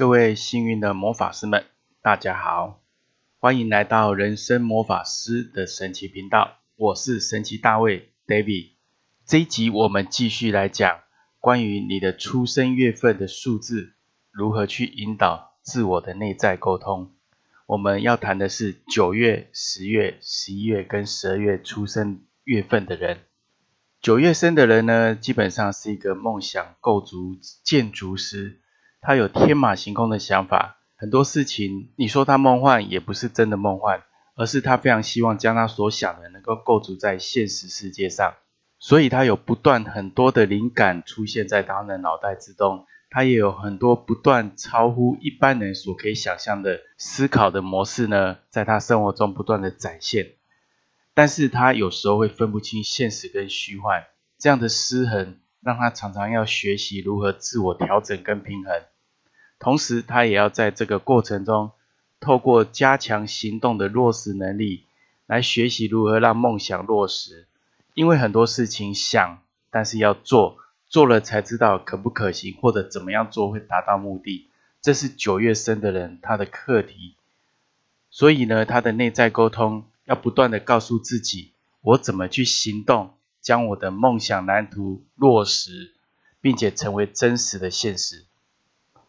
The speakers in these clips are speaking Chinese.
各位幸运的魔法师们，大家好，欢迎来到人生魔法师的神奇频道。我是神奇大卫 David。这一集我们继续来讲关于你的出生月份的数字如何去引导自我的内在沟通。我们要谈的是九月、十月、十一月跟十二月出生月份的人。九月生的人呢，基本上是一个梦想构筑建筑师。他有天马行空的想法，很多事情你说他梦幻，也不是真的梦幻，而是他非常希望将他所想的能够构筑在现实世界上。所以他有不断很多的灵感出现在他的脑袋之中，他也有很多不断超乎一般人所可以想象的思考的模式呢，在他生活中不断的展现。但是他有时候会分不清现实跟虚幻，这样的失衡让他常常要学习如何自我调整跟平衡。同时，他也要在这个过程中，透过加强行动的落实能力，来学习如何让梦想落实。因为很多事情想，但是要做，做了才知道可不可行，或者怎么样做会达到目的。这是九月生的人他的课题。所以呢，他的内在沟通要不断的告诉自己，我怎么去行动，将我的梦想蓝图落实，并且成为真实的现实。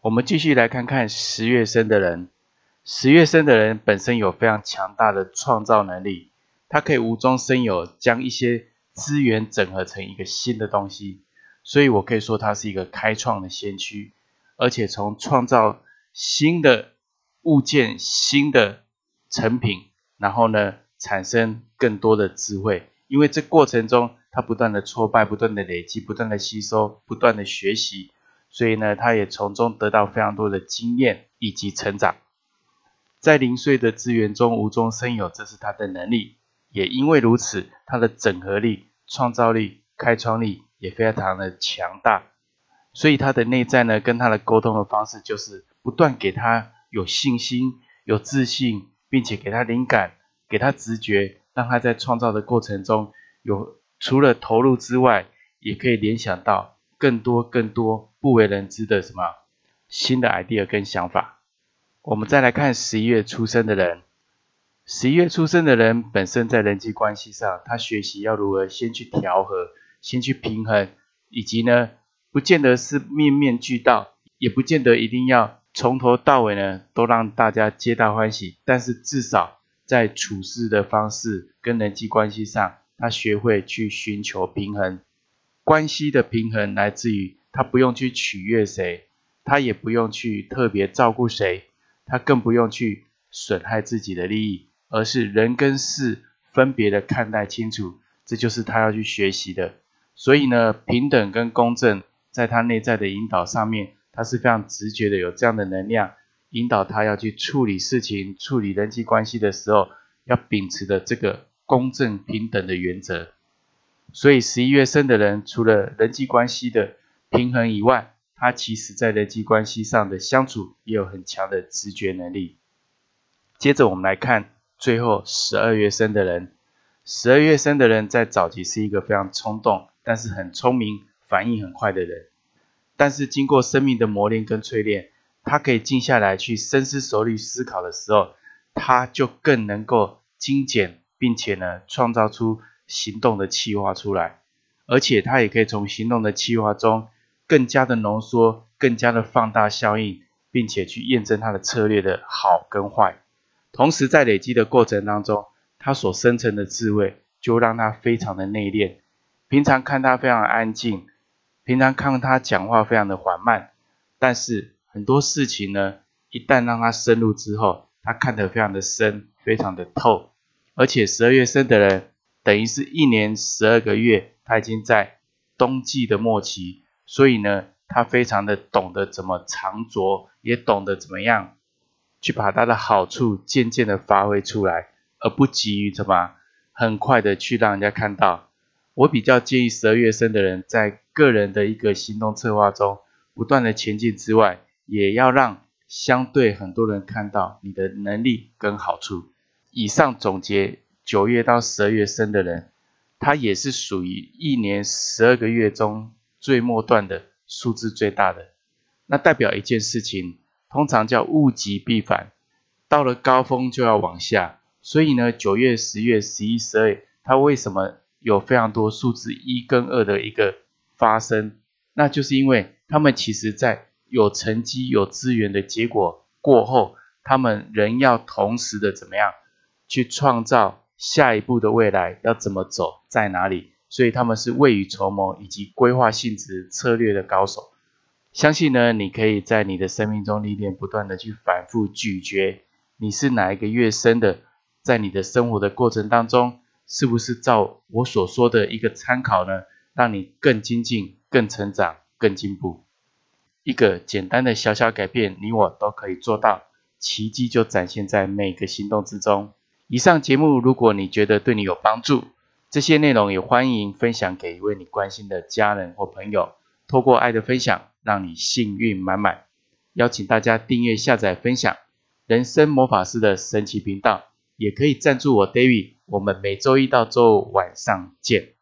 我们继续来看看十月生的人。十月生的人本身有非常强大的创造能力，他可以无中生有，将一些资源整合成一个新的东西。所以我可以说他是一个开创的先驱，而且从创造新的物件、新的成品，然后呢，产生更多的智慧。因为这过程中，他不断的挫败，不断的累积，不断的吸收，不断的学习。所以呢，他也从中得到非常多的经验以及成长，在零碎的资源中无中生有，这是他的能力。也因为如此，他的整合力、创造力、开创力也非常的强大。所以他的内在呢，跟他的沟通的方式就是不断给他有信心、有自信，并且给他灵感、给他直觉，让他在创造的过程中有除了投入之外，也可以联想到更多更多。不为人知的什么新的 idea 跟想法。我们再来看十一月出生的人，十一月出生的人本身在人际关系上，他学习要如何先去调和，先去平衡，以及呢，不见得是面面俱到，也不见得一定要从头到尾呢都让大家皆大欢喜。但是至少在处事的方式跟人际关系上，他学会去寻求平衡。关系的平衡来自于。他不用去取悦谁，他也不用去特别照顾谁，他更不用去损害自己的利益，而是人跟事分别的看待清楚，这就是他要去学习的。所以呢，平等跟公正在他内在的引导上面，他是非常直觉的有这样的能量，引导他要去处理事情、处理人际关系的时候，要秉持的这个公正平等的原则。所以十一月生的人，除了人际关系的。平衡以外，他其实在人际关系上的相处也有很强的直觉能力。接着我们来看最后十二月生的人，十二月生的人在早期是一个非常冲动，但是很聪明、反应很快的人。但是经过生命的磨练跟淬炼，他可以静下来去深思熟虑思考的时候，他就更能够精简，并且呢创造出行动的计划出来，而且他也可以从行动的计划中。更加的浓缩，更加的放大效应，并且去验证他的策略的好跟坏。同时在累积的过程当中，他所生成的智慧就让他非常的内敛。平常看他非常安静，平常看他讲话非常的缓慢，但是很多事情呢，一旦让他深入之后，他看得非常的深，非常的透。而且十二月生的人，等于是一年十二个月，他已经在冬季的末期。所以呢，他非常的懂得怎么藏拙，也懂得怎么样去把他的好处渐渐的发挥出来，而不急于怎么很快的去让人家看到。我比较建议十二月生的人，在个人的一个行动策划中，不断的前进之外，也要让相对很多人看到你的能力跟好处。以上总结，九月到十二月生的人，他也是属于一年十二个月中。最末段的数字最大的，那代表一件事情，通常叫物极必反，到了高峰就要往下。所以呢，九月、十月、十一、十二，它为什么有非常多数字一跟二的一个发生？那就是因为他们其实在有成绩、有资源的结果过后，他们仍要同时的怎么样去创造下一步的未来要怎么走，在哪里？所以他们是未雨绸缪以及规划性质策略的高手。相信呢，你可以在你的生命中历练，不断的去反复咀嚼，你是哪一个月生的，在你的生活的过程当中，是不是照我所说的一个参考呢？让你更精进、更成长、更进步。一个简单的小小改变，你我都可以做到，奇迹就展现在每个行动之中。以上节目，如果你觉得对你有帮助，这些内容也欢迎分享给一位你关心的家人或朋友。透过爱的分享，让你幸运满满。邀请大家订阅、下载、分享人生魔法师的神奇频道，也可以赞助我 David。我们每周一到周五晚上见。